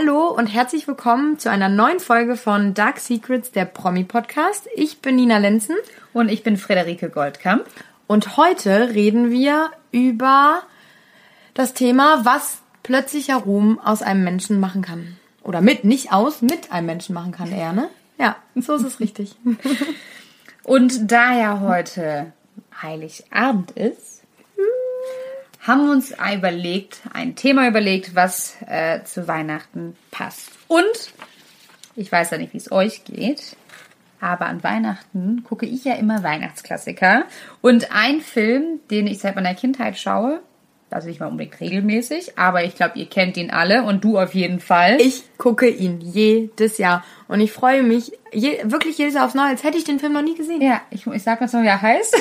Hallo und herzlich willkommen zu einer neuen Folge von Dark Secrets, der Promi-Podcast. Ich bin Nina Lenzen. Und ich bin Frederike Goldkamp. Und heute reden wir über das Thema, was plötzlicher Ruhm aus einem Menschen machen kann. Oder mit, nicht aus, mit einem Menschen machen kann eher, ne? Ja, so ist es richtig. Und da ja heute Heiligabend ist, haben wir uns überlegt, ein Thema überlegt, was äh, zu Weihnachten passt. Und ich weiß ja nicht, wie es euch geht, aber an Weihnachten gucke ich ja immer Weihnachtsklassiker. Und ein Film, den ich seit meiner Kindheit schaue, also nicht mal unbedingt regelmäßig, aber ich glaube, ihr kennt ihn alle und du auf jeden Fall. Ich gucke ihn jedes Jahr und ich freue mich je, wirklich jedes Jahr aufs Neue, als hätte ich den Film noch nie gesehen. Ja, ich, ich sag mal so, wie er heißt.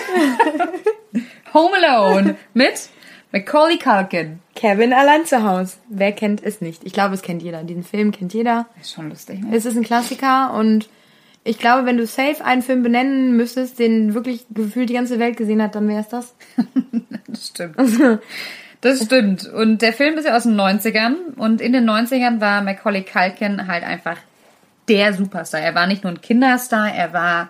Home Alone mit Macaulay Culkin. Kevin allein zu Hause. Wer kennt es nicht? Ich glaube, es kennt jeder. Diesen Film kennt jeder. Ist schon lustig. Ne? Es ist ein Klassiker und ich glaube, wenn du safe einen Film benennen müsstest, den wirklich gefühlt die ganze Welt gesehen hat, dann wäre es das. das stimmt. Das stimmt. Und der Film ist ja aus den 90ern. Und in den 90ern war Macaulay Culkin halt einfach der Superstar. Er war nicht nur ein Kinderstar, er war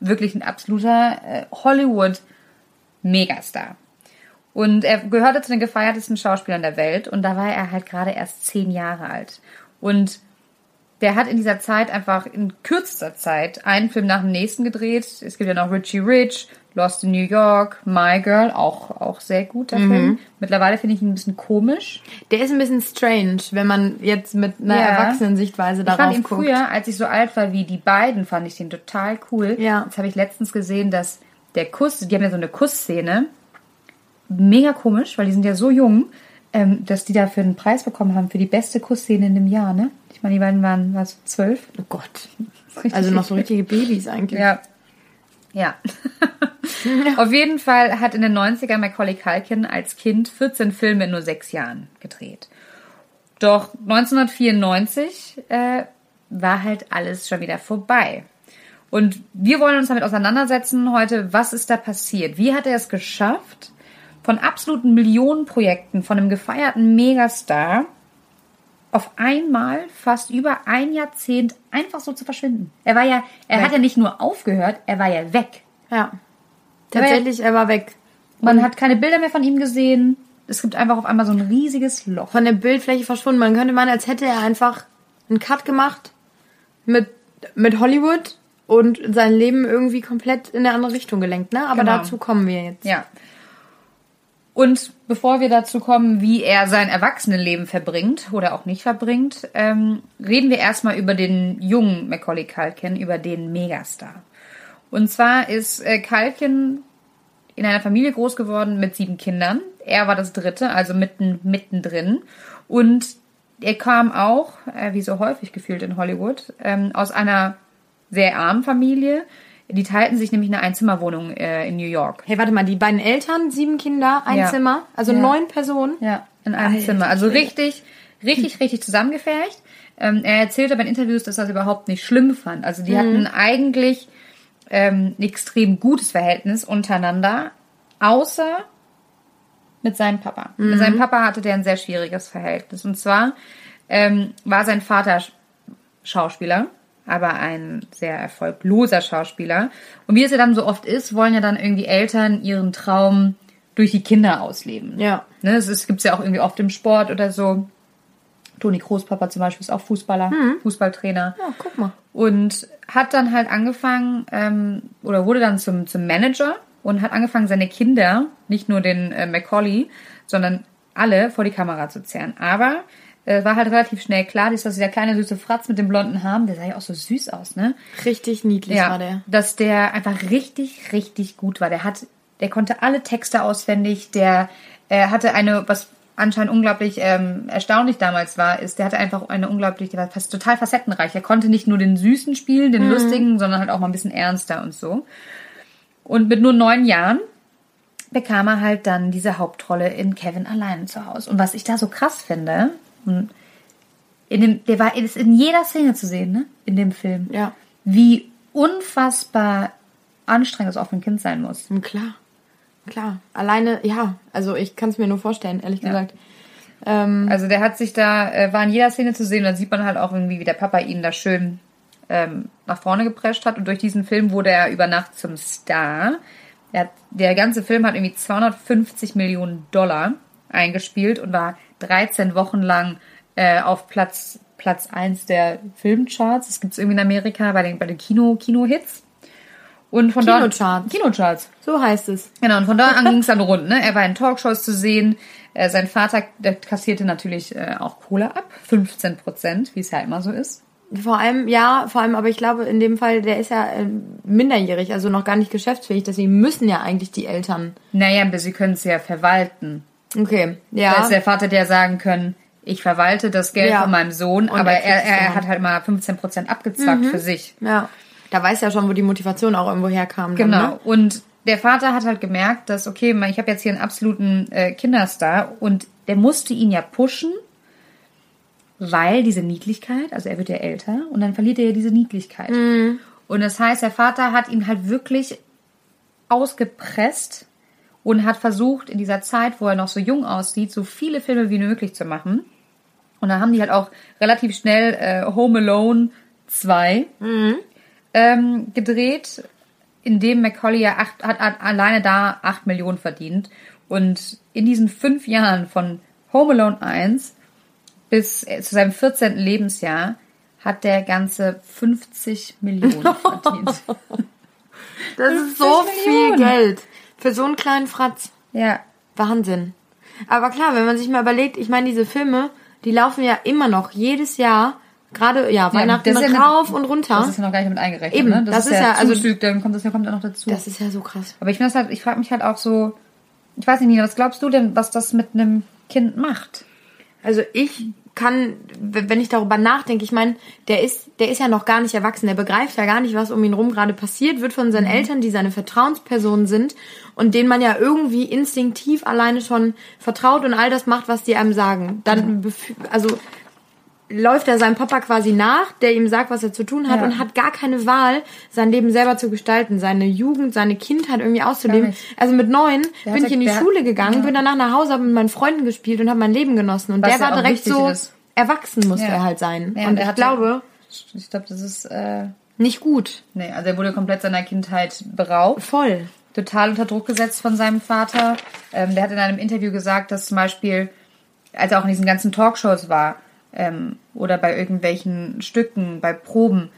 wirklich ein absoluter äh, Hollywood-Megastar. Und er gehörte zu den gefeiertesten Schauspielern der Welt. Und da war er halt gerade erst zehn Jahre alt. Und der hat in dieser Zeit einfach in kürzester Zeit einen Film nach dem nächsten gedreht. Es gibt ja noch Richie Rich, Lost in New York, My Girl, auch, auch sehr gut, der mhm. Film. Mittlerweile finde ich ihn ein bisschen komisch. Der ist ein bisschen strange, wenn man jetzt mit einer ja. Erwachsenen-Sichtweise darauf guckt. Ich fand ihn früher, als ich so alt war wie die beiden, fand ich den total cool. Ja. Jetzt habe ich letztens gesehen, dass der Kuss, die haben ja so eine Kussszene, mega komisch, weil die sind ja so jung, ähm, dass die dafür einen Preis bekommen haben für die beste Kussszene in dem Jahr, ne? Ich meine, die beiden waren was zwölf. Oh Gott. Also noch so richtige Babys eigentlich. Ja. Ja. Auf jeden Fall hat in den 90er Macaulay Culkin als Kind 14 Filme in nur sechs Jahren gedreht. Doch 1994 äh, war halt alles schon wieder vorbei. Und wir wollen uns damit auseinandersetzen heute, was ist da passiert? Wie hat er es geschafft, von absoluten Millionenprojekten, von einem gefeierten Megastar auf einmal fast über ein Jahrzehnt einfach so zu verschwinden. Er war ja, er weg. hat ja nicht nur aufgehört, er war ja weg. Ja. Tatsächlich, er war weg. Man hat keine Bilder mehr von ihm gesehen. Es gibt einfach auf einmal so ein riesiges Loch. Von der Bildfläche verschwunden. Man könnte meinen, als hätte er einfach einen Cut gemacht mit, mit Hollywood und sein Leben irgendwie komplett in eine andere Richtung gelenkt, ne? Aber genau. dazu kommen wir jetzt. Ja. Und bevor wir dazu kommen, wie er sein Erwachsenenleben verbringt oder auch nicht verbringt, ähm, reden wir erstmal über den jungen Macaulay Culkin, über den Megastar. Und zwar ist äh, Culkin in einer Familie groß geworden mit sieben Kindern. Er war das dritte, also mitten, mittendrin. Und er kam auch, äh, wie so häufig gefühlt in Hollywood, ähm, aus einer sehr armen Familie die teilten sich nämlich eine Einzimmerwohnung äh, in New York. Hey, warte mal, die beiden Eltern, sieben Kinder, ein ja. Zimmer, also ja. neun Personen? Ja, in einem Alter. Zimmer. Also richtig, richtig, richtig zusammengefercht. Ähm, er erzählt aber in Interviews, dass er das überhaupt nicht schlimm fand. Also die mhm. hatten eigentlich ähm, ein extrem gutes Verhältnis untereinander, außer mit seinem Papa. Mhm. Mit seinem Papa hatte der ein sehr schwieriges Verhältnis. Und zwar ähm, war sein Vater Schauspieler aber ein sehr erfolgloser Schauspieler. Und wie es ja dann so oft ist, wollen ja dann irgendwie Eltern ihren Traum durch die Kinder ausleben. Ja. Ne, es gibt ja auch irgendwie oft im Sport oder so. Toni Großpapa zum Beispiel ist auch Fußballer, mhm. Fußballtrainer. Ja, guck mal. Und hat dann halt angefangen, ähm, oder wurde dann zum, zum Manager und hat angefangen, seine Kinder, nicht nur den äh, Macaulay, sondern alle vor die Kamera zu zerren. Aber war halt relativ schnell klar, dass dieser kleine süße Fratz mit den blonden Haaren, der sah ja auch so süß aus, ne? Richtig niedlich ja, war der. Dass der einfach richtig, richtig gut war. Der hat, der konnte alle Texte auswendig, der äh, hatte eine, was anscheinend unglaublich ähm, erstaunlich damals war, ist, der hatte einfach eine unglaublich, der war fast total facettenreich. Er konnte nicht nur den Süßen spielen, den mhm. Lustigen, sondern halt auch mal ein bisschen ernster und so. Und mit nur neun Jahren bekam er halt dann diese Hauptrolle in Kevin allein zu Hause. Und was ich da so krass finde, und in dem, der war ist in jeder Szene zu sehen, ne? In dem Film. Ja. Wie unfassbar anstrengend es auch für ein Kind sein muss. Klar. Klar. Alleine, ja, also ich kann es mir nur vorstellen, ehrlich ja. gesagt. Ähm, Also der hat sich da, äh, war in jeder Szene zu sehen, und dann sieht man halt auch irgendwie, wie der Papa ihn da schön ähm, nach vorne geprescht hat. Und durch diesen Film wurde er über Nacht zum Star. Hat, der ganze Film hat irgendwie 250 Millionen Dollar eingespielt und war 13 Wochen lang äh, auf Platz Platz 1 der Filmcharts. Das gibt's irgendwie in Amerika bei den, bei den Kino, Kino-Hits. Und von Kinocharts. dort. Kinocharts. so heißt es. Genau, und von da an ging es dann rund. Ne? Er war in Talkshows zu sehen. Äh, sein Vater kassierte natürlich äh, auch Kohle ab. 15 Prozent, wie es ja immer so ist. Vor allem, ja, vor allem, aber ich glaube, in dem Fall, der ist ja ähm, minderjährig, also noch gar nicht geschäftsfähig, deswegen müssen ja eigentlich die Eltern. Naja, aber sie können es ja verwalten. Okay, Da ja. ist der Vater, der sagen können, ich verwalte das Geld Ja. von meinem Sohn, Und aber er er, er hat halt mal 15 Prozent abgezwackt für sich. Ja. Da weiß ja schon, wo die Motivation auch irgendwo herkam. Genau. Dann, ne? Und der Vater hat halt gemerkt, dass, okay, ich habe jetzt hier einen absoluten äh, Kinderstar und der musste ihn ja pushen, weil diese Niedlichkeit, also er wird ja älter und dann verliert er ja diese Niedlichkeit. Und das heißt, der Vater hat ihn halt wirklich ausgepresst und hat versucht, in dieser Zeit, wo er noch so jung aussieht, so viele Filme wie möglich zu machen. Und dann haben die halt auch relativ schnell äh, Home Alone 2 ähm, gedreht, in dem Macaulay ja acht, hat, hat alleine da 8 Millionen verdient. Und in diesen fünf Jahren von Home Alone 1 bis äh, zu seinem 14. Lebensjahr hat der ganze 50 Millionen verdient. Das ist 50 so viel Millionen. Geld. Für so einen kleinen Fratz. ja, Wahnsinn. Aber klar, wenn man sich mal überlegt, ich meine, diese Filme, die laufen ja immer noch jedes Jahr, gerade ja, Weihnachten das ist ja rauf mit- und runter. das ist ja noch gar nicht mit eingerechnet. Eben, ne? das ist ja- also- Zuzug, dann kommt das, dann kommt da noch dazu. das ist ja so krass. Aber ich finde das halt, ich frage mich halt auch so, ich weiß nicht, Nina, was glaubst du denn, was das mit einem Kind macht? Also ich kann, wenn ich darüber nachdenke, ich meine, der ist, der ist ja noch gar nicht erwachsen, der begreift ja gar nicht, was um ihn rum gerade passiert, wird von seinen Eltern, die seine Vertrauenspersonen sind und denen man ja irgendwie instinktiv alleine schon vertraut und all das macht, was die einem sagen. Dann, also läuft er seinem Papa quasi nach, der ihm sagt, was er zu tun hat Ja. und hat gar keine Wahl, sein Leben selber zu gestalten, seine Jugend, seine Kindheit irgendwie auszuleben. Also mit neun Der bin ich in die der Schule gegangen, ja. bin danach nach Hause, habe mit meinen Freunden gespielt und habe mein Leben genossen. Und Was der war direkt so ist. erwachsen musste Ja. er halt sein. Und der ich glaube, Ich glaube, das ist, äh, nicht gut. nee, also er wurde komplett seiner Kindheit beraubt. Voll. total unter Druck gesetzt von seinem Vater. Ähm, der hat in einem Interview gesagt, dass zum Beispiel, als er auch in diesen ganzen Talkshows war ähm, oder bei irgendwelchen Stücken, bei Proben,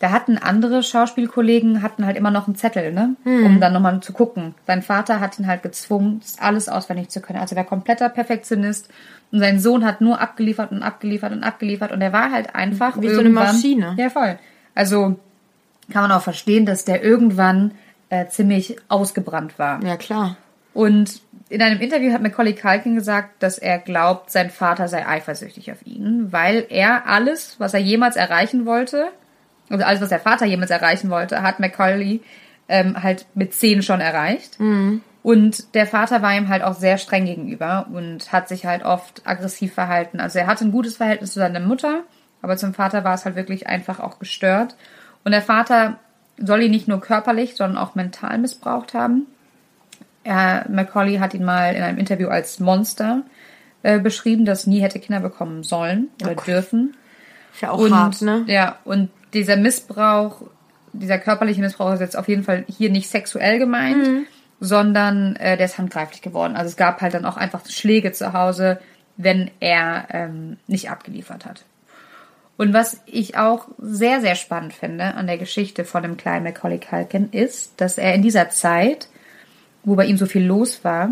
da hatten andere Schauspielkollegen hatten halt immer noch einen Zettel, ne, um dann nochmal zu gucken. Sein Vater hat ihn halt gezwungen, das alles auswendig zu können. Also er war kompletter Perfektionist und sein Sohn hat nur abgeliefert und abgeliefert und abgeliefert und er war halt einfach Wie so eine Maschine. Ja, voll. Also kann man auch verstehen, dass der irgendwann äh, ziemlich ausgebrannt war. Ja, klar. Und in einem Interview hat Macaulay Culkin gesagt, dass er glaubt, sein Vater sei eifersüchtig auf ihn, weil er alles, was er jemals erreichen wollte, also alles, was der Vater jemals erreichen wollte, hat Macaulay ähm, halt mit zehn schon erreicht. Und der Vater war ihm halt auch sehr streng gegenüber und hat sich halt oft aggressiv verhalten. Also er hatte ein gutes Verhältnis zu seiner Mutter, aber zum Vater war es halt wirklich einfach auch gestört. Und der Vater soll ihn nicht nur körperlich, sondern auch mental missbraucht haben. Er, Macaulay hat ihn mal in einem Interview als Monster äh, beschrieben, das nie hätte Kinder bekommen sollen oder dürfen. Ist ja auch Und, hart, ne? Ja, und dieser Missbrauch, dieser körperliche Missbrauch ist jetzt auf jeden Fall hier nicht sexuell gemeint, Mhm. sondern äh, der ist handgreiflich geworden. Also es gab halt dann auch einfach Schläge zu Hause, wenn er ähm, nicht abgeliefert hat. Und was ich auch sehr, sehr spannend finde an der Geschichte von dem kleinen Macaulay Culkin ist, dass er in dieser Zeit, wo bei ihm so viel los war,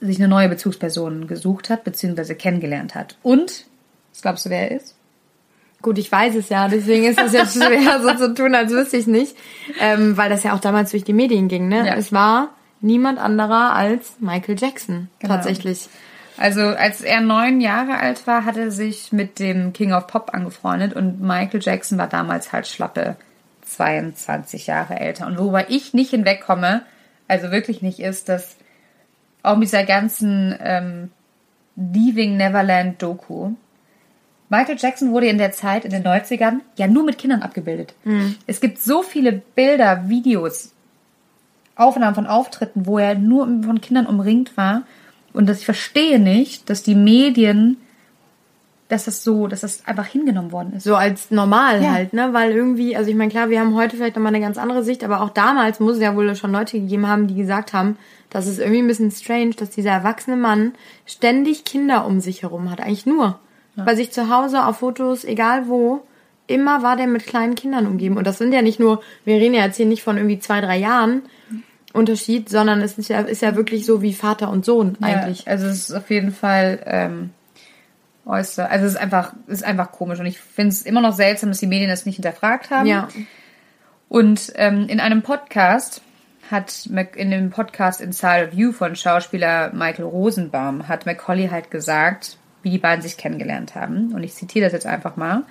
sich eine neue Bezugsperson gesucht hat, beziehungsweise kennengelernt hat. Und, was glaubst du, wer er ist? Gut, ich weiß es ja, deswegen ist es jetzt schwer, so zu tun, als wüsste ich nicht. Ähm, weil das ja auch damals durch die Medien ging, ne? Ja. Es war niemand anderer als Michael Jackson, Genau. tatsächlich. Also als er neun Jahre alt war, hat er sich mit dem King of Pop angefreundet und Michael Jackson war damals halt schlappe 22 Jahre älter. Und worüber ich nicht hinwegkomme, also wirklich nicht, ist, dass auch mit dieser ganzen ähm, Leaving Neverland Doku, Michael Jackson wurde in der Zeit, in den 90ern, ja nur mit Kindern abgebildet. Es gibt so viele Bilder, Videos, Aufnahmen von Auftritten, wo er nur von Kindern umringt war. Und dass ich verstehe nicht, dass die Medien, dass das so, dass das einfach hingenommen worden ist. So als normal Ja. halt, ne? Weil irgendwie, also ich meine, klar, wir haben heute vielleicht nochmal eine ganz andere Sicht, aber auch damals muss es ja wohl schon Leute gegeben haben, die gesagt haben, das ist irgendwie ein bisschen strange, dass dieser erwachsene Mann ständig Kinder um sich herum hat. Eigentlich nur. Bei sich zu Hause, auf Fotos, egal wo, immer war der mit kleinen Kindern umgeben. Und das sind ja nicht nur, wir reden ja jetzt hier nicht von irgendwie zwei, drei Jahren Unterschied, sondern es ist ja, ist ja wirklich so wie Vater und Sohn eigentlich. Ja, also es ist auf jeden Fall ähm, äußer. Also es ist einfach, es ist einfach komisch. Und ich finde es immer noch seltsam, dass die Medien das nicht hinterfragt haben. Ja. Und ähm, in einem Podcast hat Mac in dem Podcast Inside of You von Schauspieler Michael Rosenbaum hat Macaulay halt gesagt, wie die beiden sich kennengelernt haben. Und ich zitiere das jetzt einfach mal.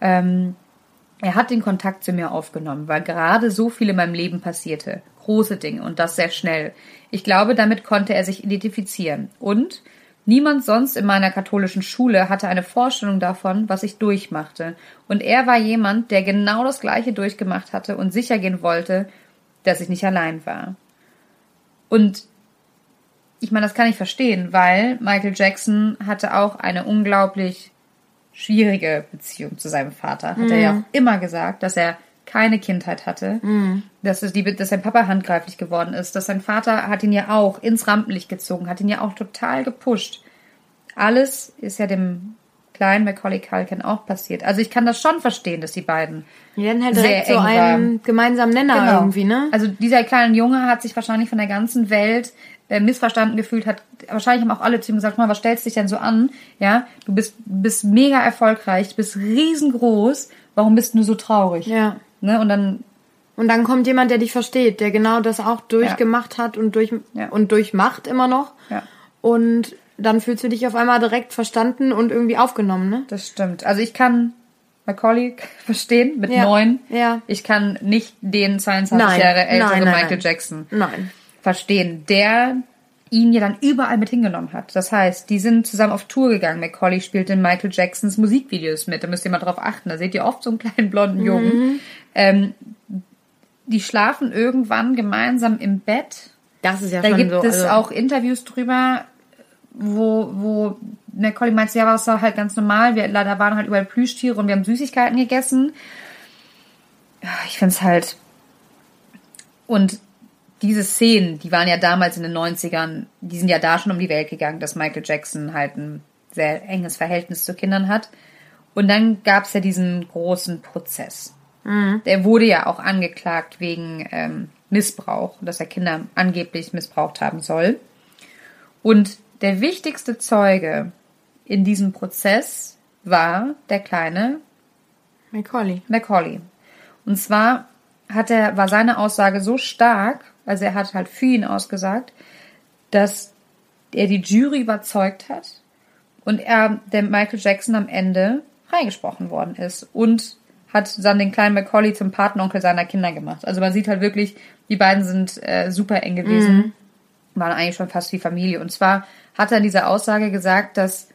Ähm, er hat den Kontakt zu mir aufgenommen, weil gerade so viel in meinem Leben passierte. Große Dinge und das sehr schnell. Ich glaube, damit konnte er sich identifizieren. Und niemand sonst in meiner katholischen Schule hatte eine Vorstellung davon, was ich durchmachte. Und er war jemand, der genau das Gleiche durchgemacht hatte und sicher gehen wollte, dass ich nicht allein war. Und ich meine, das kann ich verstehen, weil Michael Jackson hatte auch eine unglaublich schwierige Beziehung zu seinem Vater. Hat er ja auch immer gesagt, dass er keine Kindheit hatte, dass, es die, dass sein Papa handgreiflich geworden ist, dass sein Vater hat ihn ja auch ins Rampenlicht gezogen, hat ihn ja auch total gepusht. Alles ist ja dem kleinen Macaulay Culkin auch passiert. Also ich kann das schon verstehen, dass die beiden Die hatten halt sehr direkt so eng einen gemeinsamen Nenner Genau. irgendwie, ne? Also dieser kleine Junge hat sich wahrscheinlich von der ganzen Welt äh, missverstanden gefühlt, hat wahrscheinlich haben auch alle zu ihm gesagt, mal, was stellst du dich denn so an? Ja, du bist bist mega erfolgreich, du bist riesengroß, warum bist du so traurig? Ja. Ne? Und dann Und dann kommt jemand, der dich versteht, der genau das auch durchgemacht hat und durch Ja. und durchmacht immer noch. Ja. Und dann fühlst du dich auf einmal direkt verstanden und irgendwie aufgenommen, ne? das stimmt. Also ich kann Macaulay verstehen mit Ja. neun. Ja. Ich kann nicht den 22 Nein. Jahre älteren Nein, nein, Michael. Jackson Nein. verstehen, der ihn ja dann überall mit hingenommen hat. Das heißt, die sind zusammen auf Tour gegangen. Macaulay spielt in Michael Jacksons Musikvideos mit. Da müsst ihr mal drauf achten. Da seht ihr oft so einen kleinen blonden Jungen. Ähm, die schlafen irgendwann gemeinsam im Bett. Das ist ja Da schon gibt so. es also, auch Interviews drüber, wo, wo Macaulay meint, ja, das war halt ganz normal. Wir, da waren halt überall Plüschtiere und wir haben Süßigkeiten gegessen. Ich find's halt. Und diese Szenen, die waren ja damals in den 90ern, die sind ja da schon um die Welt gegangen, dass Michael Jackson halt ein sehr enges Verhältnis zu Kindern hat. Und dann gab's ja diesen großen Prozess. Der wurde ja auch angeklagt wegen ähm, Missbrauch, dass er Kinder angeblich missbraucht haben soll. Und der wichtigste Zeuge in diesem Prozess war der kleine Macaulay. Macaulay. Und zwar hat er, war seine Aussage so stark, also er hat halt für ihn ausgesagt, dass er die Jury überzeugt hat und er, der Michael Jackson am Ende freigesprochen worden ist und hat dann den kleinen Macaulay zum Patenonkel seiner Kinder gemacht. Also man sieht halt wirklich, die beiden sind äh, super eng gewesen, waren eigentlich schon fast wie Familie. Und zwar hat er in dieser Aussage gesagt, dass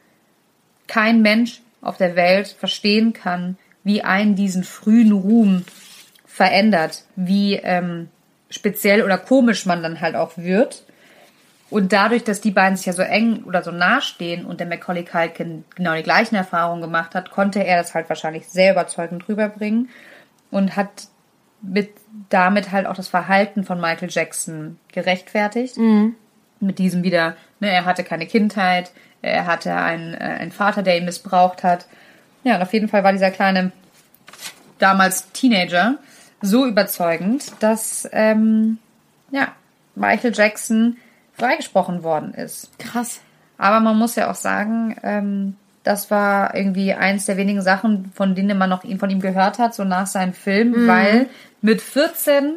kein Mensch auf der Welt verstehen kann, wie einen diesen frühen Ruhm verändert, wie ähm, speziell oder komisch man dann halt auch wird. Und dadurch, dass die beiden sich ja so eng oder so nah stehen und der Macaulay Culkin genau die gleichen Erfahrungen gemacht hat, konnte er das halt wahrscheinlich sehr überzeugend rüberbringen und hat mit, damit halt auch das Verhalten von Michael Jackson gerechtfertigt. Mit diesem wieder, ne, er hatte keine Kindheit, er hatte einen, äh, einen Vater, der ihn missbraucht hat. Ja, und auf jeden Fall war dieser kleine, damals Teenager, so überzeugend, dass, ähm, ja, Michael Jackson freigesprochen worden ist. Krass. Aber man muss ja auch sagen, ähm, das war irgendwie eins der wenigen Sachen, von denen man noch ihn- von ihm gehört hat, so nach seinem Film, weil mit 14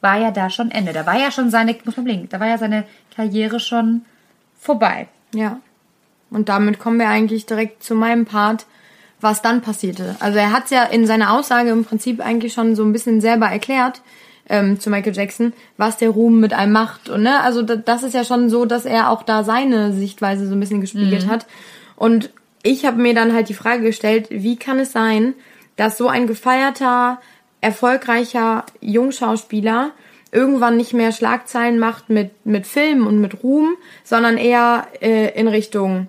war ja da schon Ende. Da war ja schon seine, muss man blinken, da war ja seine Karriere schon vorbei. Ja. Und damit kommen wir eigentlich direkt zu meinem Part, was dann passierte. Also er hat ja in seiner Aussage im Prinzip eigentlich schon so ein bisschen selber erklärt ähm, zu Michael Jackson, was der Ruhm mit einem macht. Und ne, also da, das ist ja schon so, dass er auch da seine Sichtweise so ein bisschen gespiegelt hat. Und ich habe mir dann halt die Frage gestellt, wie kann es sein, dass so ein gefeierter, erfolgreicher Jungschauspieler irgendwann nicht mehr Schlagzeilen macht mit, mit Filmen und mit Ruhm, sondern eher äh, in Richtung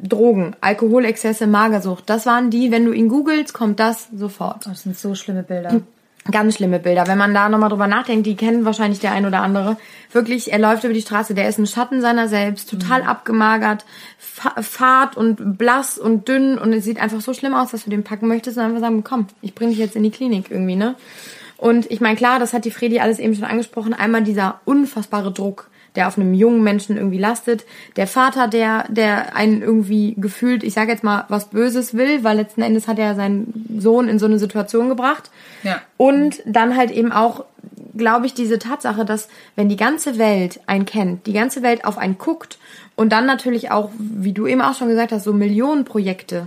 Drogen, Alkoholexzesse, Magersucht. Das waren die, wenn du ihn googelst, kommt das sofort. Das sind so schlimme Bilder. Ganz schlimme Bilder. Wenn man da nochmal drüber nachdenkt, die kennen wahrscheinlich der ein oder andere. Wirklich, er läuft über die Straße, der ist ein Schatten seiner selbst, total mhm. abgemagert, fad und blass und dünn und es sieht einfach so schlimm aus, dass du den packen möchtest und einfach sagen, komm, ich bring dich jetzt in die Klinik irgendwie, ne? Und ich meine, klar, das hat die Fredi alles eben schon angesprochen. Einmal dieser unfassbare Druck, der auf einem jungen Menschen irgendwie lastet. Der Vater, der, der einen irgendwie gefühlt, ich sage jetzt mal, was Böses will, weil letzten Endes hat er seinen Sohn in so eine Situation gebracht. Ja. Und dann halt eben auch, glaube ich, diese Tatsache, dass wenn die ganze Welt einen kennt, die ganze Welt auf einen guckt und dann natürlich auch, wie du eben auch schon gesagt hast, so Millionenprojekte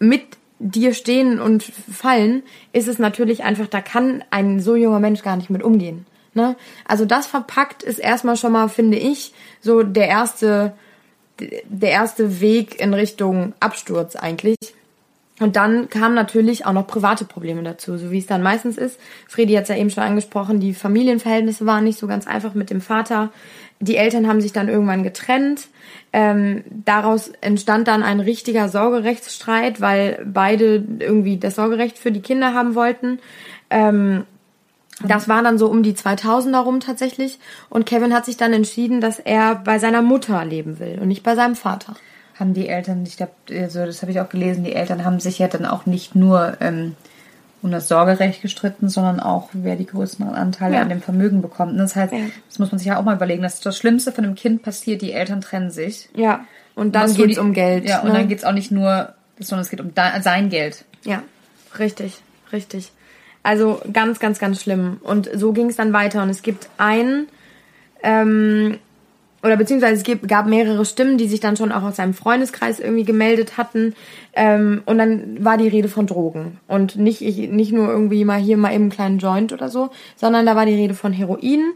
mit dir stehen und fallen, ist es natürlich einfach, da kann ein so junger Mensch gar nicht mit umgehen. Ne? Also das verpackt ist erstmal schon mal, finde ich, so der erste, der erste Weg in Richtung Absturz eigentlich. Und dann kamen natürlich auch noch private Probleme dazu, so wie es dann meistens ist. Fredi hat es ja eben schon angesprochen, die Familienverhältnisse waren nicht so ganz einfach mit dem Vater. Die Eltern haben sich dann irgendwann getrennt. Ähm, daraus entstand dann ein richtiger Sorgerechtsstreit, weil beide irgendwie das Sorgerecht für die Kinder haben wollten. Ähm, das war dann so um die 2000er rum tatsächlich. Und Kevin hat sich dann entschieden, dass er bei seiner Mutter leben will und nicht bei seinem Vater. Haben die Eltern, ich glaube, also das habe ich auch gelesen, die Eltern haben sich ja dann auch nicht nur ähm, um das Sorgerecht gestritten, sondern auch, wer die größten Anteile ja. an dem Vermögen bekommt. Und das heißt, ja. das muss man sich ja auch mal überlegen, dass das Schlimmste von einem Kind passiert, die Eltern trennen sich. Ja, und dann geht es um Geld. Ja, ne? und dann geht es auch nicht nur, sondern es geht um sein Geld. Ja, richtig, richtig. Also ganz, ganz, ganz schlimm. Und so ging es dann weiter. Und es gibt einen, ähm, oder beziehungsweise es gibt, gab mehrere Stimmen, die sich dann schon auch aus seinem Freundeskreis irgendwie gemeldet hatten. Ähm, und dann war die Rede von Drogen. Und nicht, ich, nicht nur irgendwie mal hier mal eben einen kleinen Joint oder so, sondern da war die Rede von Heroin.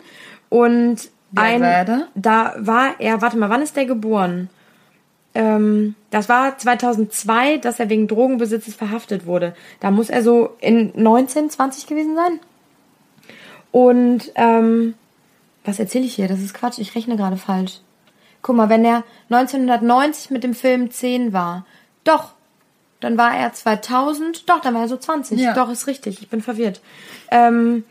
Und Wer ein, war da? da war er, warte mal, wann ist der geboren? Ähm, das war 2002, dass er wegen Drogenbesitzes verhaftet wurde. Da muss er so in 19, 20 gewesen sein. Und ähm, was erzähle ich hier? Das ist Quatsch. Ich rechne gerade falsch. Guck mal, wenn er 1990 mit dem Film 10 war, doch, dann war er 2000, doch, dann war er so 20. Ja. Doch, ist richtig. Ich bin verwirrt. Ähm,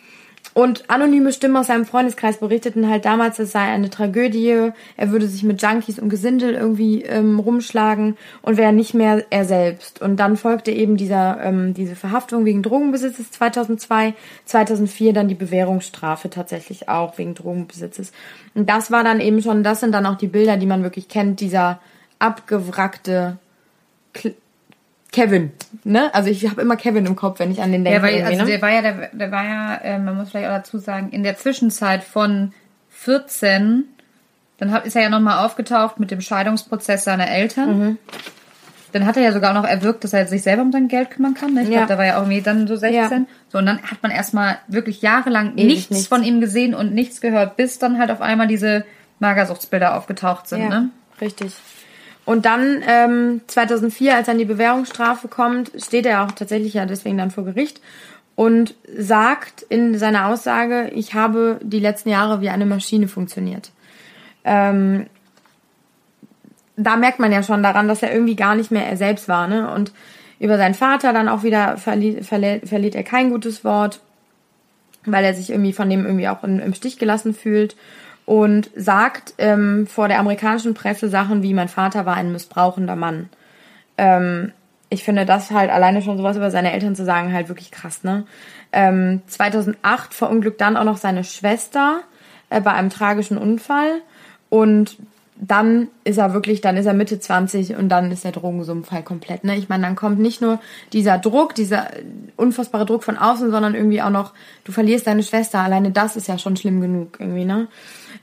und anonyme Stimmen aus seinem Freundeskreis berichteten halt damals, es sei eine Tragödie, er würde sich mit Junkies und Gesindel irgendwie ähm, rumschlagen und wäre nicht mehr er selbst. Und dann folgte eben dieser, ähm, diese Verhaftung wegen Drogenbesitzes 2002, 2004 dann die Bewährungsstrafe tatsächlich auch wegen Drogenbesitzes. Und das war dann eben schon, das sind dann auch die Bilder, die man wirklich kennt, dieser abgewrackte Kevin, ne? Also ich habe immer Kevin im Kopf, wenn ich an den denke. Ja, weil, also ne? der war ja, der, der war ja, äh, man muss vielleicht auch dazu sagen, in der Zwischenzeit von 14, dann hab, ist er ja nochmal aufgetaucht mit dem Scheidungsprozess seiner Eltern. Mhm. Dann hat er ja sogar noch erwirkt, dass er sich selber um sein Geld kümmern kann. Ne? Ich ja. glaube, da war ja auch irgendwie dann so 16. Ja. So, und dann hat man erstmal wirklich jahrelang nichts, nichts, von ihm gesehen und nichts gehört, bis dann halt auf einmal diese Magersuchtsbilder aufgetaucht sind. Ja, ne? richtig. Und dann ähm, 2004, als dann die Bewährungsstrafe kommt, steht er auch tatsächlich ja deswegen dann vor Gericht und sagt in seiner Aussage, ich habe die letzten Jahre wie eine Maschine funktioniert. Ähm, da merkt man ja schon daran, dass er irgendwie gar nicht mehr er selbst war. Ne? Und über seinen Vater dann auch wieder verliert, verliert, er kein gutes Wort, weil er sich irgendwie von dem irgendwie auch in, im Stich gelassen fühlt und sagt ähm, vor der amerikanischen Presse Sachen wie mein Vater war ein missbrauchender Mann. Ähm, ich finde das halt alleine schon sowas über seine Eltern zu sagen halt wirklich krass, ne? Ähm, 2008 verunglückt dann auch noch seine Schwester äh, bei einem tragischen Unfall und dann ist er wirklich, dann ist er Mitte 20 und dann ist der Drogensumpf halt komplett. Ne? Ich meine, dann kommt nicht nur dieser Druck, dieser unfassbare Druck von außen, sondern irgendwie auch noch, du verlierst deine Schwester. Alleine das ist ja schon schlimm genug irgendwie, ne?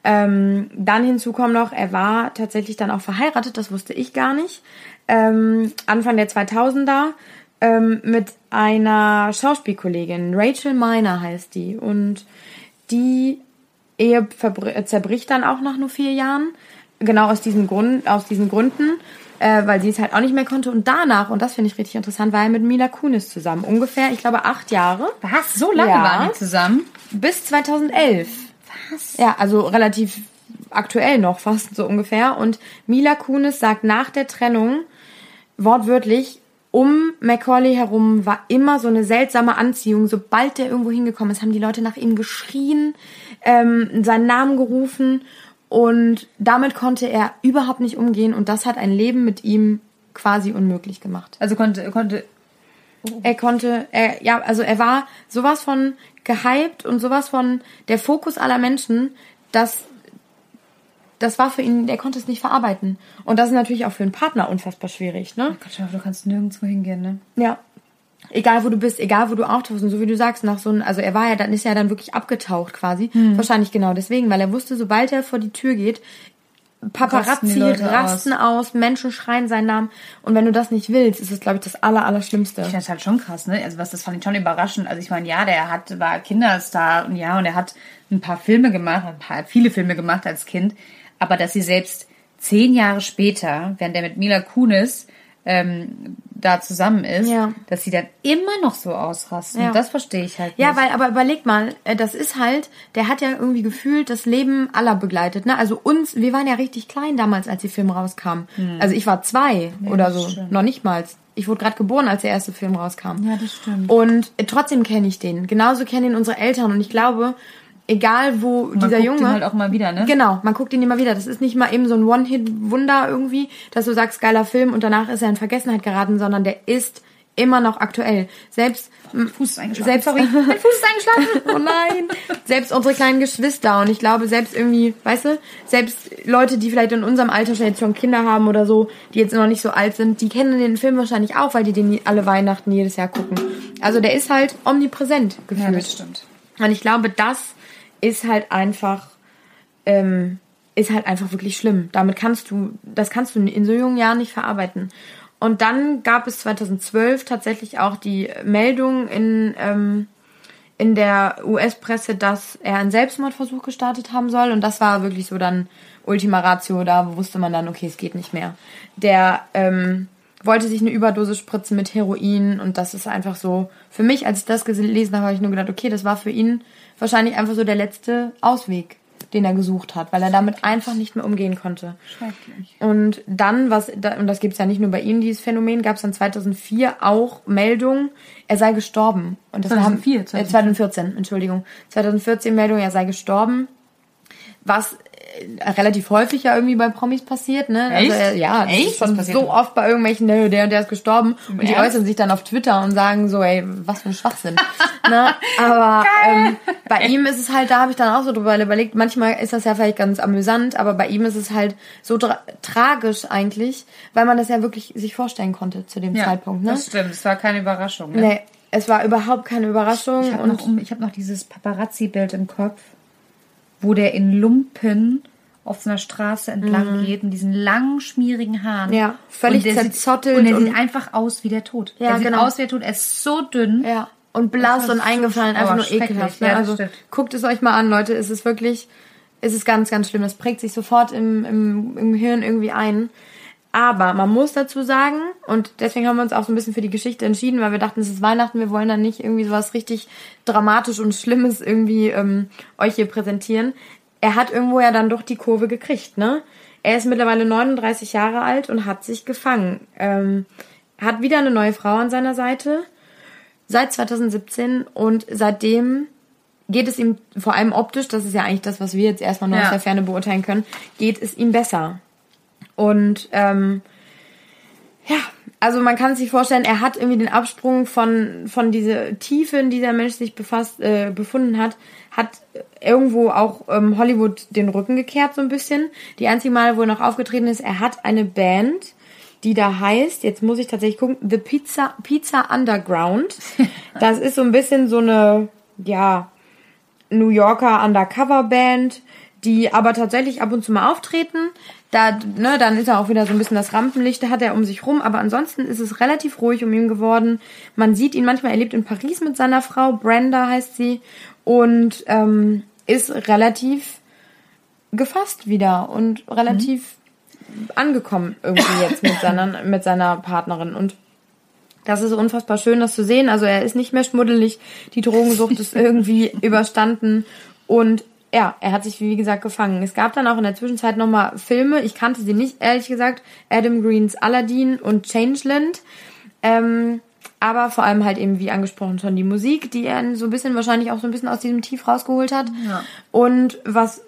Ähm, dann hinzu kommt noch, er war tatsächlich dann auch verheiratet, das wusste ich gar nicht. Ähm, Anfang der 2000er ähm, mit einer Schauspielkollegin, Rachel Miner heißt die. Und die Ehe zerbricht dann auch nach nur vier Jahren. Genau aus diesen, Grund, aus diesen Gründen, äh, weil sie es halt auch nicht mehr konnte. Und danach, und das finde ich richtig interessant, war er mit Mila Kunis zusammen. Ungefähr, ich glaube, acht Jahre. Was? So lange ja. waren die zusammen? Bis 2011 Was? Ja, also relativ aktuell noch, fast so ungefähr. Und Mila Kunis sagt nach der Trennung wortwörtlich, um Macaulay herum war immer so eine seltsame Anziehung. Sobald der irgendwo hingekommen ist, haben die Leute nach ihm geschrien, ähm, seinen Namen gerufen und damit konnte er überhaupt nicht umgehen und das hat ein Leben mit ihm quasi unmöglich gemacht. Also konnte, konnte. Oh. Er konnte, er, ja, also er war sowas von gehypt und sowas von der Fokus aller Menschen, dass das war für ihn, er konnte es nicht verarbeiten. Und das ist natürlich auch für einen Partner unfassbar schwierig, ne? Oh Gott, du kannst nirgendwo hingehen, ne? Ja. Egal wo du bist, egal wo du auftauchst und so wie du sagst, nach so einem, also er war ja, dann ist ja dann wirklich abgetaucht quasi. Hm. Wahrscheinlich genau deswegen, weil er wusste, sobald er vor die Tür geht, Paparazzi rasten, rasten aus. aus. Menschen schreien seinen Namen. Und wenn du das nicht willst, ist es, glaube ich, das aller, Allerschlimmste. Ich finde das halt schon krass, ne? Also was, das fand ich schon überraschend. Also ich meine, ja, der hat, war Kinderstar und ja, und er hat ein paar Filme gemacht, ein paar, viele Filme gemacht als Kind. Aber dass sie selbst zehn Jahre später, während er mit Mila Kunis ähm, da zusammen ist, ja. dass sie dann immer noch so ausrasten. Ja. Das verstehe ich halt nicht. Ja, weil, aber überleg mal, äh, das ist halt, der hat ja irgendwie gefühlt das Leben aller begleitet. Ne? Also uns, wir waren ja richtig klein damals, als die Filme rauskamen. Hm. Also ich war zwei ja, oder so, noch nicht mal. Ich wurde gerade geboren, als der erste Film rauskam. Ja, das stimmt. Und äh, trotzdem kenne ich den. Genauso kennen ihn unsere Eltern. Und ich glaube, egal wo man dieser guckt Junge. Ihn halt auch mal wieder, ne? Genau, man guckt ihn immer wieder. Das ist nicht mal eben so ein One-Hit-Wunder irgendwie, dass du sagst, geiler Film und danach ist er in Vergessenheit geraten, sondern der ist immer noch aktuell. Selbst Fuß ist eingeschlafen. Selbst, sorry, mein Fuß ist eingeschlafen. Oh nein. Selbst unsere kleinen Geschwister und ich glaube selbst irgendwie, weißt du, selbst Leute, die vielleicht in unserem Alter schon jetzt schon Kinder haben oder so, die jetzt noch nicht so alt sind, die kennen den Film wahrscheinlich auch, weil die den alle Weihnachten jedes Jahr gucken. Also der ist halt omnipräsent gefühlt. Ja, das stimmt. Und ich glaube, das ist halt einfach, ähm, ist halt einfach wirklich schlimm. Damit kannst du, das kannst du in so jungen Jahren nicht verarbeiten. Und dann gab es 2012 tatsächlich auch die Meldung in, ähm, in der US-Presse, dass er einen Selbstmordversuch gestartet haben soll. Und das war wirklich so dann Ultima Ratio. Da wusste man dann, okay, es geht nicht mehr. Der ähm, wollte sich eine Überdosis spritzen mit Heroin. Und das ist einfach so, für mich, als ich das gelesen habe, habe ich nur gedacht, okay, das war für ihn wahrscheinlich einfach so der letzte Ausweg, den er gesucht hat, weil er damit einfach nicht mehr umgehen konnte. Schrecklich. Und dann, was, und das gibt's ja nicht nur bei ihm, dieses Phänomen, gab es dann 2004 auch Meldungen, er sei gestorben. Und das 2004, haben, 2004. Äh, 2014, Entschuldigung. 2014 Meldung, er sei gestorben. Was relativ häufig ja irgendwie bei Promis passiert, ne? Echt? Also, äh, ja, das Echt? ist schon so oft bei irgendwelchen, ne, der und der ist gestorben und die äußern sich dann auf Twitter und sagen so, ey, was für ein Schwachsinn. ne? Aber ähm, bei ihm ist es halt, da habe ich dann auch so drüber überlegt, manchmal ist das ja vielleicht ganz amüsant, aber bei ihm ist es halt so tra tragisch eigentlich, weil man das ja wirklich sich vorstellen konnte zu dem ja, Zeitpunkt, ne? Das stimmt, es war keine Überraschung, ne? Nee, es war überhaupt keine Überraschung. Ich habe noch, hab noch dieses Paparazzi-Bild im Kopf wo der in Lumpen auf so einer Straße entlang mhm. geht in diesen langen, schmierigen Haaren. Ja, völlig und zerzottelt. Sieht, und er und sieht einfach aus wie der Tod. Ja, er sieht genau. aus wie der Tod. Er ist so dünn. Ja. Und blass und eingefallen, einfach nur ekelhaft. Ne? Ja, also stimmt. guckt es euch mal an, Leute. Es ist wirklich, es ist ganz, ganz schlimm. Das prägt sich sofort im, im, im Hirn irgendwie ein. Aber man muss dazu sagen, und deswegen haben wir uns auch so ein bisschen für die Geschichte entschieden, weil wir dachten, es ist Weihnachten, wir wollen dann nicht irgendwie sowas richtig dramatisch und Schlimmes irgendwie ähm, euch hier präsentieren er hat irgendwo ja dann doch die Kurve gekriegt, ne? Er ist mittlerweile 39 Jahre alt und hat sich gefangen. Ähm, hat wieder eine neue Frau an seiner Seite seit 2017 und seitdem geht es ihm vor allem optisch, das ist ja eigentlich das, was wir jetzt erstmal nur ja. aus der Ferne beurteilen können, geht es ihm besser. Und ähm, ja, also man kann sich vorstellen, er hat irgendwie den Absprung von von diese Tiefe, in die der Mensch sich befasst äh, befunden hat, hat irgendwo auch ähm, Hollywood den Rücken gekehrt so ein bisschen. Die einzige Mal, wo er noch aufgetreten ist, er hat eine Band, die da heißt, jetzt muss ich tatsächlich gucken, The Pizza Pizza Underground. Das ist so ein bisschen so eine ja New Yorker Undercover Band, die aber tatsächlich ab und zu mal auftreten da, ne, dann ist er auch wieder so ein bisschen das Rampenlicht, da hat er um sich rum, aber ansonsten ist es relativ ruhig um ihn geworden. Man sieht ihn manchmal, er lebt in Paris mit seiner Frau, Brenda heißt sie, und ähm, ist relativ gefasst wieder und relativ mhm. angekommen irgendwie jetzt mit seiner, mit seiner Partnerin und das ist unfassbar schön, das zu sehen. Also er ist nicht mehr schmuddelig, die Drogensucht ist irgendwie überstanden und ja, er hat sich, wie gesagt, gefangen. Es gab dann auch in der Zwischenzeit nochmal Filme. Ich kannte sie nicht, ehrlich gesagt. Adam Greens Aladdin und Changeland. Ähm, aber vor allem halt eben, wie angesprochen, schon die Musik, die er so ein bisschen, wahrscheinlich auch so ein bisschen aus diesem Tief rausgeholt hat. Ja. Und was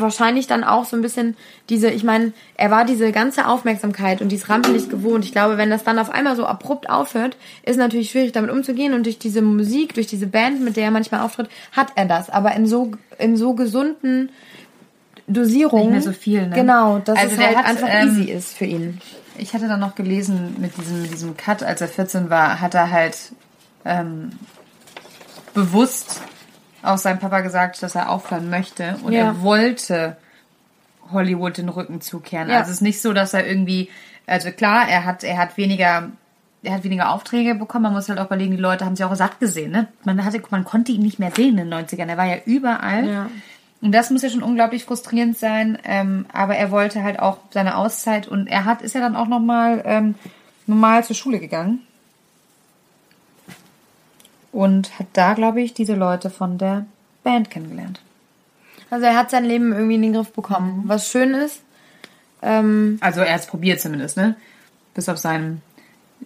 wahrscheinlich dann auch so ein bisschen diese, ich meine, er war diese ganze Aufmerksamkeit und dieses Rampenlicht gewohnt. Ich glaube, wenn das dann auf einmal so abrupt aufhört, ist natürlich schwierig damit umzugehen und durch diese Musik, durch diese Band, mit der er manchmal auftritt, hat er das. Aber in so, in so gesunden Dosierungen. Nicht mehr so viel, ne? Genau, dass Also es halt hat, einfach ähm, easy ist für ihn. Ich hatte dann noch gelesen mit diesem, mit diesem Cut, als er 14 war, hat er halt ähm, bewusst auch seinem Papa gesagt, dass er aufhören möchte und Ja. er wollte Hollywood den Rücken zukehren. Ja. Also es ist nicht so, dass er irgendwie, also klar, er hat, er hat weniger, er hat weniger Aufträge bekommen. Man muss halt auch überlegen, die Leute haben sich auch satt gesehen. Ne? Man hatte, man konnte ihn nicht mehr sehen in den 90ern. Er war ja überall. Ja. Und das muss ja schon unglaublich frustrierend sein. Ähm, aber er wollte halt auch seine Auszeit und er hat ist ja dann auch nochmal ähm, normal zur Schule gegangen. Und hat da, glaube ich, diese Leute von der Band kennengelernt. Also er hat sein Leben irgendwie in den Griff bekommen. Was schön ist. Ähm, Also er hat es probiert zumindest, ne? Bis auf seinen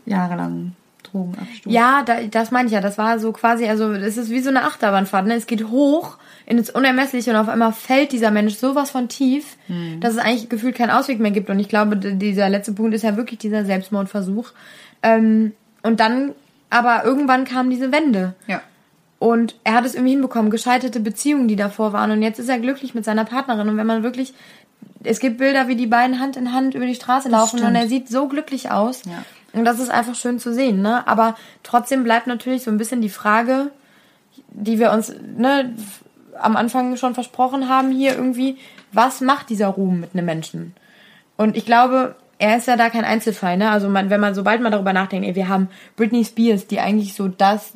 jahrelangen Drogenabsturz. Ja, da, das meine ich ja. Das war so quasi, also es ist wie so eine Achterbahnfahrt. Ne? Es geht hoch ins Unermessliche und auf einmal fällt dieser Mensch sowas von tief, dass es eigentlich gefühlt keinen Ausweg mehr gibt. Und ich glaube, dieser letzte Punkt ist ja wirklich dieser Selbstmordversuch. Ähm, und dann, aber irgendwann kam diese Wende. Ja. Und er hat es irgendwie hinbekommen, gescheiterte Beziehungen, die davor waren. Und jetzt ist er glücklich mit seiner Partnerin. Und wenn man wirklich, es gibt Bilder, wie die beiden Hand in Hand über die Straße laufen und er sieht so glücklich aus. Ja. Und das ist einfach schön zu sehen, ne? Aber trotzdem bleibt natürlich so ein bisschen die Frage, die wir uns, ne, am Anfang schon versprochen haben hier irgendwie, was macht dieser Ruhm mit einem Menschen? Und ich glaube, er ist ja da kein Einzelfall, ne? Also man, wenn man, sobald man darüber nachdenkt, ey, wir haben Britney Spears, die eigentlich so das,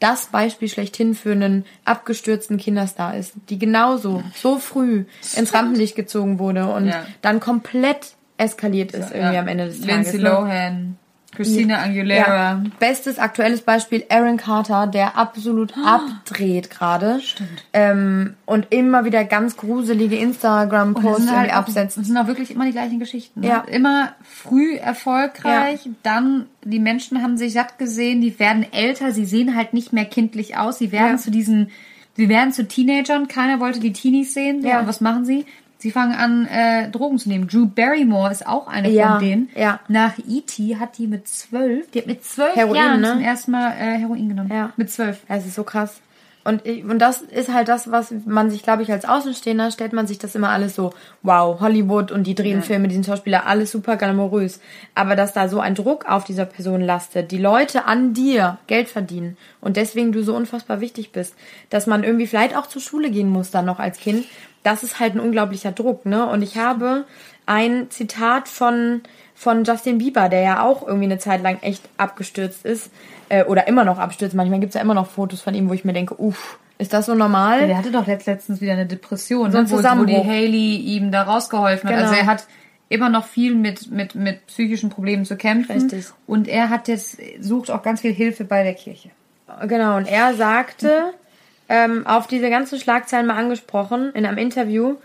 das Beispiel schlechthin für einen abgestürzten Kinderstar ist, die genauso, so früh ins Rampenlicht gezogen wurde und Ja. dann komplett eskaliert ist irgendwie Ja. am Ende des Lindsay Tages. ne? Lohan, Christina Aguilera. Ja. Bestes aktuelles Beispiel Aaron Carter, der absolut abdreht gerade. Stimmt. Ähm, und immer wieder ganz gruselige Instagram-Posts auch, absetzt. das sind auch wirklich immer die gleichen Geschichten. Ne? Ja. Immer früh erfolgreich, Ja. dann die Menschen haben sich satt gesehen, die werden älter, sie sehen halt nicht mehr kindlich aus, sie werden Ja. zu diesen, sie werden zu Teenagern, keiner wollte die Teenies sehen. Ja. Und was machen sie? Sie fangen an, äh, Drogen zu nehmen. Drew Barrymore ist auch eine Ja, von denen. ja. Nach E.T. hat die mit zwölf, die hat mit zwölf Heroin, Jahren ne? zum ersten Mal äh, Heroin genommen. Ja. Mit zwölf. Es ist so krass. Und, und das ist halt das, was man sich, glaube ich, als Außenstehender stellt man sich das immer alles so, wow, Hollywood und die drehen Filme, die sind Schauspieler, alles super glamourös. Aber dass da so ein Druck auf dieser Person lastet, die Leute an dir Geld verdienen und deswegen du so unfassbar wichtig bist, dass man irgendwie vielleicht auch zur Schule gehen muss dann noch als Kind, das ist halt ein unglaublicher Druck, ne? Und ich habe ein Zitat von, von Justin Bieber, der ja auch irgendwie eine Zeit lang echt abgestürzt ist, äh, oder immer noch abstürzt. Manchmal gibt's ja immer noch Fotos von ihm, wo ich mir denke, uff, ist das so normal? Der hatte doch letzt, letztens wieder eine Depression, So ein ne? wo, wo die. Haley ihm da rausgeholfen hat. Genau. Also er hat immer noch viel mit, mit, mit psychischen Problemen zu kämpfen. Richtig. Und er hat jetzt, sucht auch ganz viel Hilfe bei der Kirche. Genau, und er sagte, ähm, auf diese ganzen Schlagzeilen mal angesprochen, in einem Interview,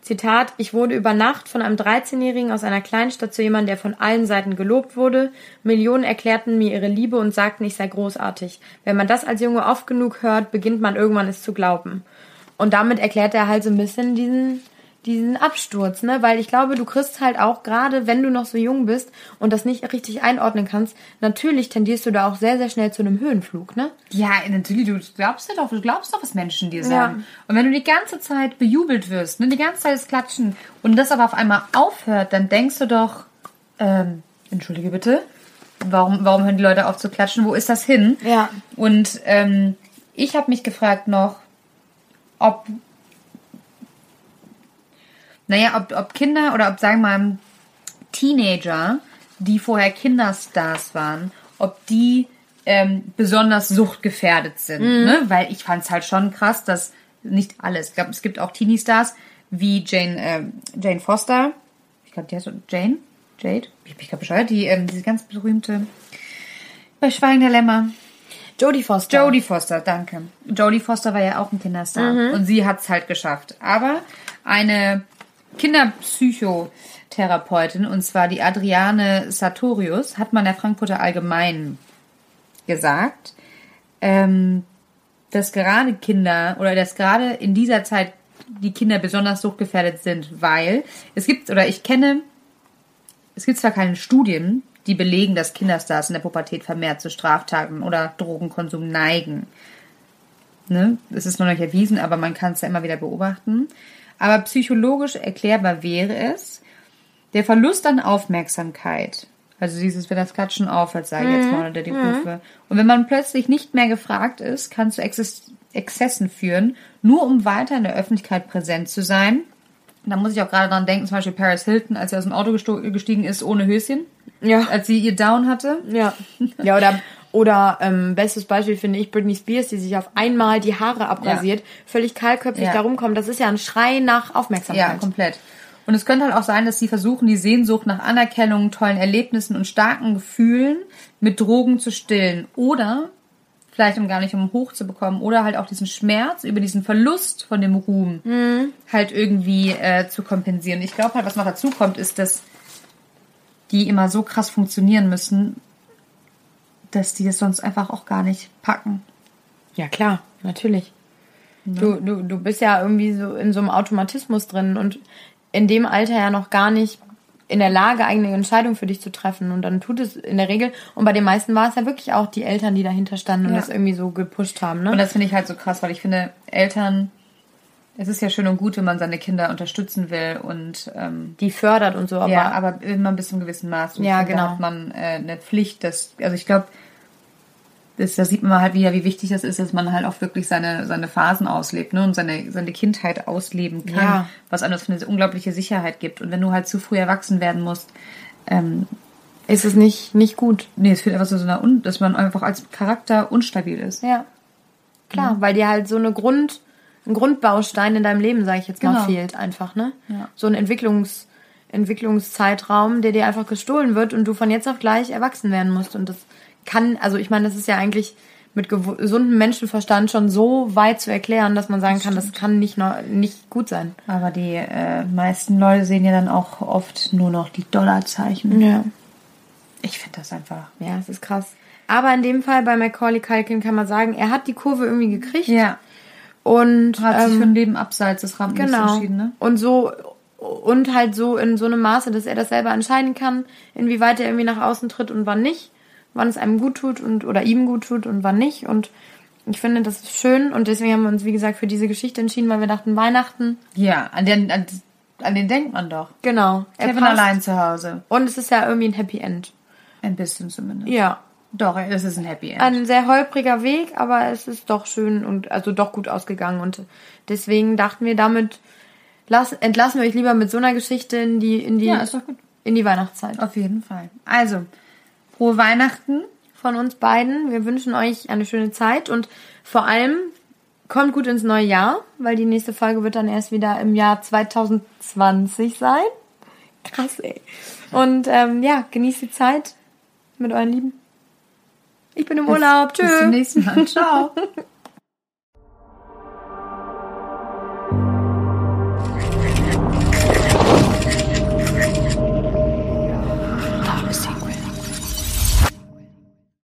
Zitat, ich wurde über Nacht von einem 13-Jährigen aus einer Kleinstadt zu jemandem, der von allen Seiten gelobt wurde. Millionen erklärten mir ihre Liebe und sagten, ich sei großartig. Wenn man das als Junge oft genug hört, beginnt man irgendwann es zu glauben. Und damit erklärt er halt so ein bisschen diesen, diesen Absturz, ne? Weil ich glaube, du kriegst halt auch, gerade wenn du noch so jung bist und das nicht richtig einordnen kannst, natürlich tendierst du da auch sehr, sehr schnell zu einem Höhenflug, ne? Ja, natürlich, du glaubst ja doch, du glaubst doch, was Menschen dir Ja. sagen. Und wenn du die ganze Zeit bejubelt wirst, ne, die ganze Zeit das Klatschen und das aber auf einmal aufhört, dann denkst du doch, ähm, entschuldige bitte, warum, warum hören die Leute auf zu klatschen? Wo ist das hin? Ja. Und ähm, ich habe mich gefragt noch, ob, naja, ob, ob Kinder oder ob, sagen wir mal, Teenager, die vorher Kinderstars waren, ob die ähm, besonders suchtgefährdet sind. Ne? Weil ich fand es halt schon krass, dass nicht alles. Ich glaube, es gibt auch Teenie-Stars wie Jane, ähm, Jane Foster. Ich glaube, die heißt so Jane? Jade? Ich bin gerade bescheuert. Die, ähm, diese ganz berühmte bei Schweigen der Lämmer. Jodie Foster. Jodie Foster, danke. Jodie Foster war ja auch ein Kinderstar und sie hat es halt geschafft. Aber eine Kinderpsychotherapeutin, und zwar die Adriane Sartorius, hat man der Frankfurter Allgemeinen gesagt, ähm, dass gerade Kinder oder dass gerade in dieser Zeit die Kinder besonders suchtgefährdet sind, weil es gibt oder ich kenne, es gibt zwar keine Studien, die belegen, dass Kinderstars in der Pubertät vermehrt zu Straftaten oder Drogenkonsum neigen. Ne? Es ist noch nicht erwiesen, aber man kann es ja immer wieder beobachten. Aber psychologisch erklärbar wäre es, der Verlust an Aufmerksamkeit. Also dieses, wenn das Klatschen aufhört, sage ich jetzt mal unter die Rufe. Und wenn man plötzlich nicht mehr gefragt ist, kann zu Exzess Exzessen führen, nur um weiter in der Öffentlichkeit präsent zu sein. Da muss ich auch gerade dran denken, zum Beispiel Paris Hilton, als sie aus dem Auto gestiegen ist ohne Höschen, Ja. als sie ihr Down hatte. Ja. Ja, oder, oder ähm, bestes Beispiel finde ich Britney Spears, die sich auf einmal die Haare abrasiert, völlig kahlköpfig Ja. da rumkommt. Das ist ja ein Schrei nach Ja, Aufmerksamkeit. komplett. Und es könnte halt auch sein, dass sie versuchen, die Sehnsucht nach Anerkennung, tollen Erlebnissen und starken Gefühlen mit Drogen zu stillen. Oder vielleicht um gar nicht um hoch zu bekommen oder halt auch diesen Schmerz über diesen Verlust von dem Ruhm halt irgendwie äh, zu kompensieren. Ich glaube halt, was noch dazu kommt, ist, dass die immer so krass funktionieren müssen, dass die das sonst einfach auch gar nicht packen. Ja, klar, natürlich. Du, du, du bist ja irgendwie so in so einem Automatismus drin und in dem Alter ja noch gar nicht in der Lage, eigene Entscheidungen für dich zu treffen. Und dann tut es in der Regel, und bei den meisten war es ja wirklich auch die Eltern, die dahinter standen und Ja. das irgendwie so gepusht haben. Ne? Und das finde ich halt so krass, weil ich finde, Eltern, es ist ja schön und gut, wenn man seine Kinder unterstützen will und ähm, die fördert und so, aber ja, aber immer bis zu einem gewissen Maß. Und Ja, finde, genau. hat man äh, eine Pflicht, dass, also ich glaube, das, da sieht man halt wieder, wie wichtig das ist, dass man halt auch wirklich seine, seine Phasen auslebt ne, und seine, seine Kindheit ausleben kann, Ja. was einem das für eine unglaubliche Sicherheit gibt. Und wenn du halt zu früh erwachsen werden musst, ähm, ist es nicht, nicht gut. nee, es führt einfach zu so einer, dass man einfach als Charakter unstabil ist. Ja. Klar, weil dir halt so eine Grund, ein Grundbaustein in deinem Leben, sage ich jetzt mal, Genau. fehlt einfach, ne? Ja. So ein Entwicklungs, Entwicklungszeitraum, der dir einfach gestohlen wird und du von jetzt auf gleich erwachsen werden musst. Und das kann, also ich meine, das ist ja eigentlich mit gesundem Menschenverstand schon so weit zu erklären, dass man sagen kann, das kann nicht, noch, nicht gut sein. Aber die äh, meisten Leute sehen ja dann auch oft nur noch die Dollarzeichen. Ja. Ich finde das einfach. Ja, es ist krass. Aber in dem Fall bei Macaulay Culkin kann man sagen, er hat die Kurve irgendwie gekriegt. Ja. Und Hat sich ähm, für ein Leben abseits des Rampenlichts Genau. entschieden, ne? Und so und halt so in so einem Maße, dass er das selber entscheiden kann, inwieweit er irgendwie nach außen tritt und wann nicht, wann es einem gut tut und oder ihm gut tut und wann nicht. Und ich finde, das ist schön und deswegen haben wir uns, wie gesagt, für diese Geschichte entschieden, weil wir dachten, Weihnachten, Ja, an den, an, an den denkt man doch. genau. er Kevin allein zu Hause. Und es ist ja irgendwie ein Happy End. Ein bisschen zumindest. Ja. Doch, es ist ein Happy End. Ein sehr holpriger Weg, aber es ist doch schön und also doch gut ausgegangen. Und deswegen dachten wir, damit lass, entlassen wir euch lieber mit so einer Geschichte in die, in die, Ja, in die Weihnachtszeit. Auf jeden Fall. Also, frohe Weihnachten. von uns beiden. Wir wünschen euch eine schöne Zeit und vor allem kommt gut ins neue Jahr, weil die nächste Folge wird dann erst wieder im Jahr 2020 sein. Krass, ey. Und ähm, ja, genießt die Zeit mit euren Lieben. Ich bin im Urlaub. Bis Tschüss. zum nächsten Mal. Ciao.